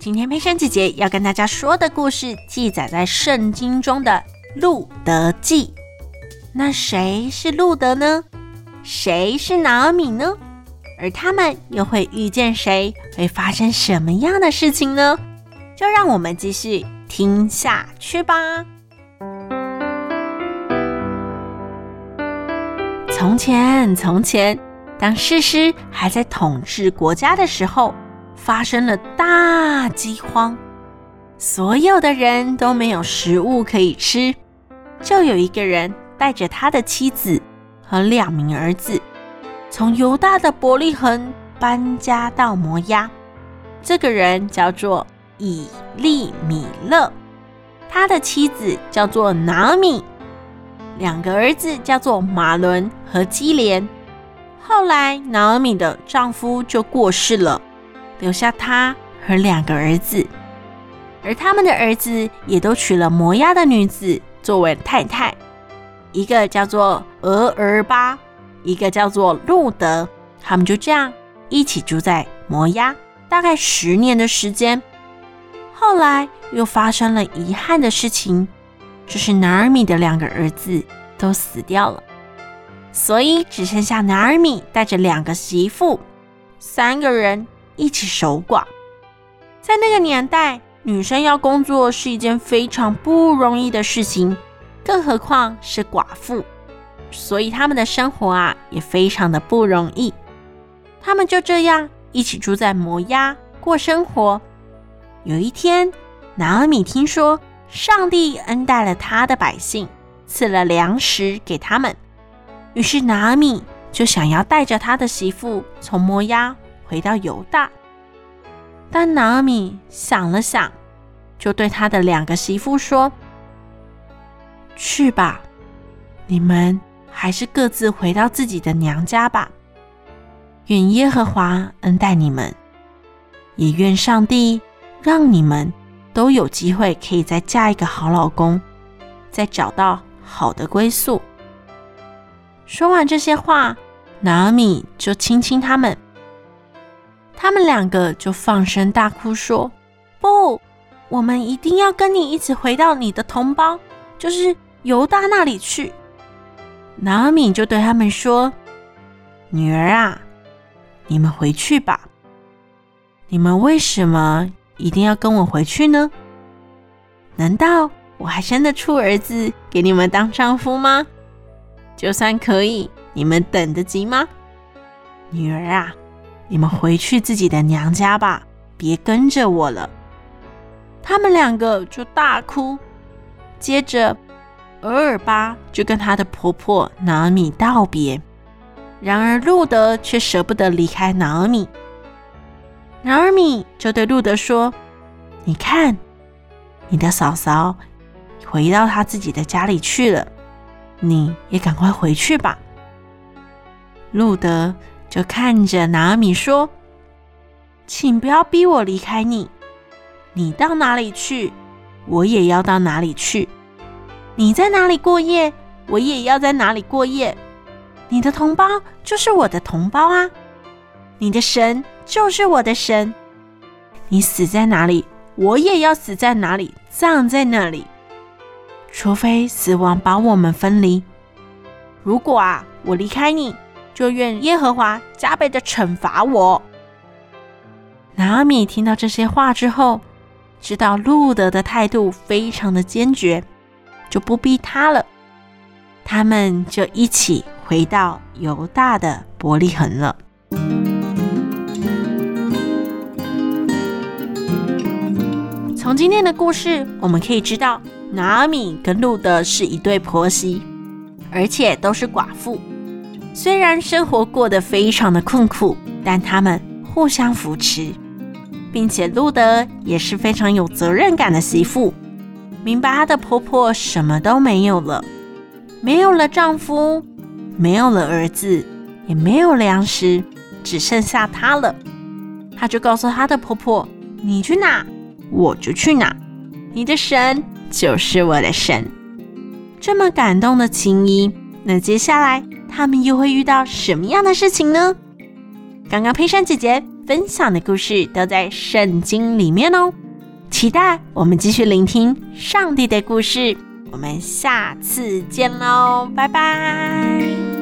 今天佩珊姐姐要跟大家说的故事记载在圣经中的路德记。那谁是路德呢？谁是拿俄米呢？而他们又会遇见谁？会发生什么样的事情呢？就让我们继续听下去吧。从前，从前，当士师还在统治国家的时候。发生了大饥荒，所有的人都没有食物可以吃。就有一个人带着他的妻子和两名儿子，从犹大的伯利恒搬家到摩押。这个人叫做以利米勒，他的妻子叫做拿米，两个儿子叫做马伦和基连。后来拿米的丈夫就过世了。留下他和两个儿子，而他们的儿子也都娶了摩押的女子作为太太，一个叫做俄珥巴，一个叫做路得。他们就这样一起住在摩押，大概十年的时间。后来又发生了遗憾的事情，就是拿尔米的两个儿子都死掉了，所以只剩下拿尔米带着两个媳妇，三个人。一起守寡，在那个年代，女生要工作是一件非常不容易的事情，更何况是寡妇，所以他们的生活啊也非常的不容易。他们就这样一起住在摩押过生活。有一天，拿俄米听说上帝恩待了他的百姓，赐了粮食给他们，于是拿俄米就想要带着他的媳妇从摩押。回到犹大，但拿俄米想了想，就对他的两个媳妇说：“去吧，你们还是各自回到自己的娘家吧。愿耶和华恩待你们，也愿上帝让你们都有机会可以再嫁一个好老公，再找到好的归宿。”说完这些话，拿俄米就亲亲他们。他们两个就放声大哭，说：“不，我们一定要跟你一起回到你的同胞，就是犹大那里去。”拿俄米就对他们说：“女儿啊，你们回去吧。你们为什么一定要跟我回去呢？难道我还生得出儿子给你们当丈夫吗？就算可以，你们等得及吗？女儿啊！”你们回去自己的娘家吧，别跟着我了。他们两个就大哭。接着，额尔巴就跟她的婆婆拿俄米道别。然而，路德却舍不得离开拿俄米。拿俄米就对路德说：“你看，你的嫂嫂回到她自己的家里去了，你也赶快回去吧。”路德。就看着拿俄米说：“请不要逼我离开你，你到哪里去，我也要到哪里去；你在哪里过夜，我也要在哪里过夜。你的同胞就是我的同胞啊，你的神就是我的神。你死在哪里，我也要死在哪里，葬在那里。除非死亡把我们分离。如果啊，我离开你。”就愿耶和华加倍的惩罚我。拿米听到这些话之后，知道路德的态度非常的坚决，就不逼他了。他们就一起回到犹大的伯利恒了。从今天的故事，我们可以知道，拿米跟路德是一对婆媳，而且都是寡妇。虽然生活过得非常的困苦，但他们互相扶持。并且路得也是非常有责任感的媳妇，明白她的婆婆什么都没有了，没有了丈夫，没有了儿子，也没有粮食，只剩下她了。她就告诉她的婆婆：“你去哪，我就去哪。你的神就是我的神。”这么感动的情谊，那接下来他们又会遇到什么样的事情呢？刚刚佩珊姐姐分享的故事都在圣经里面哦，期待我们继续聆听上帝的故事。我们下次见喽，拜拜。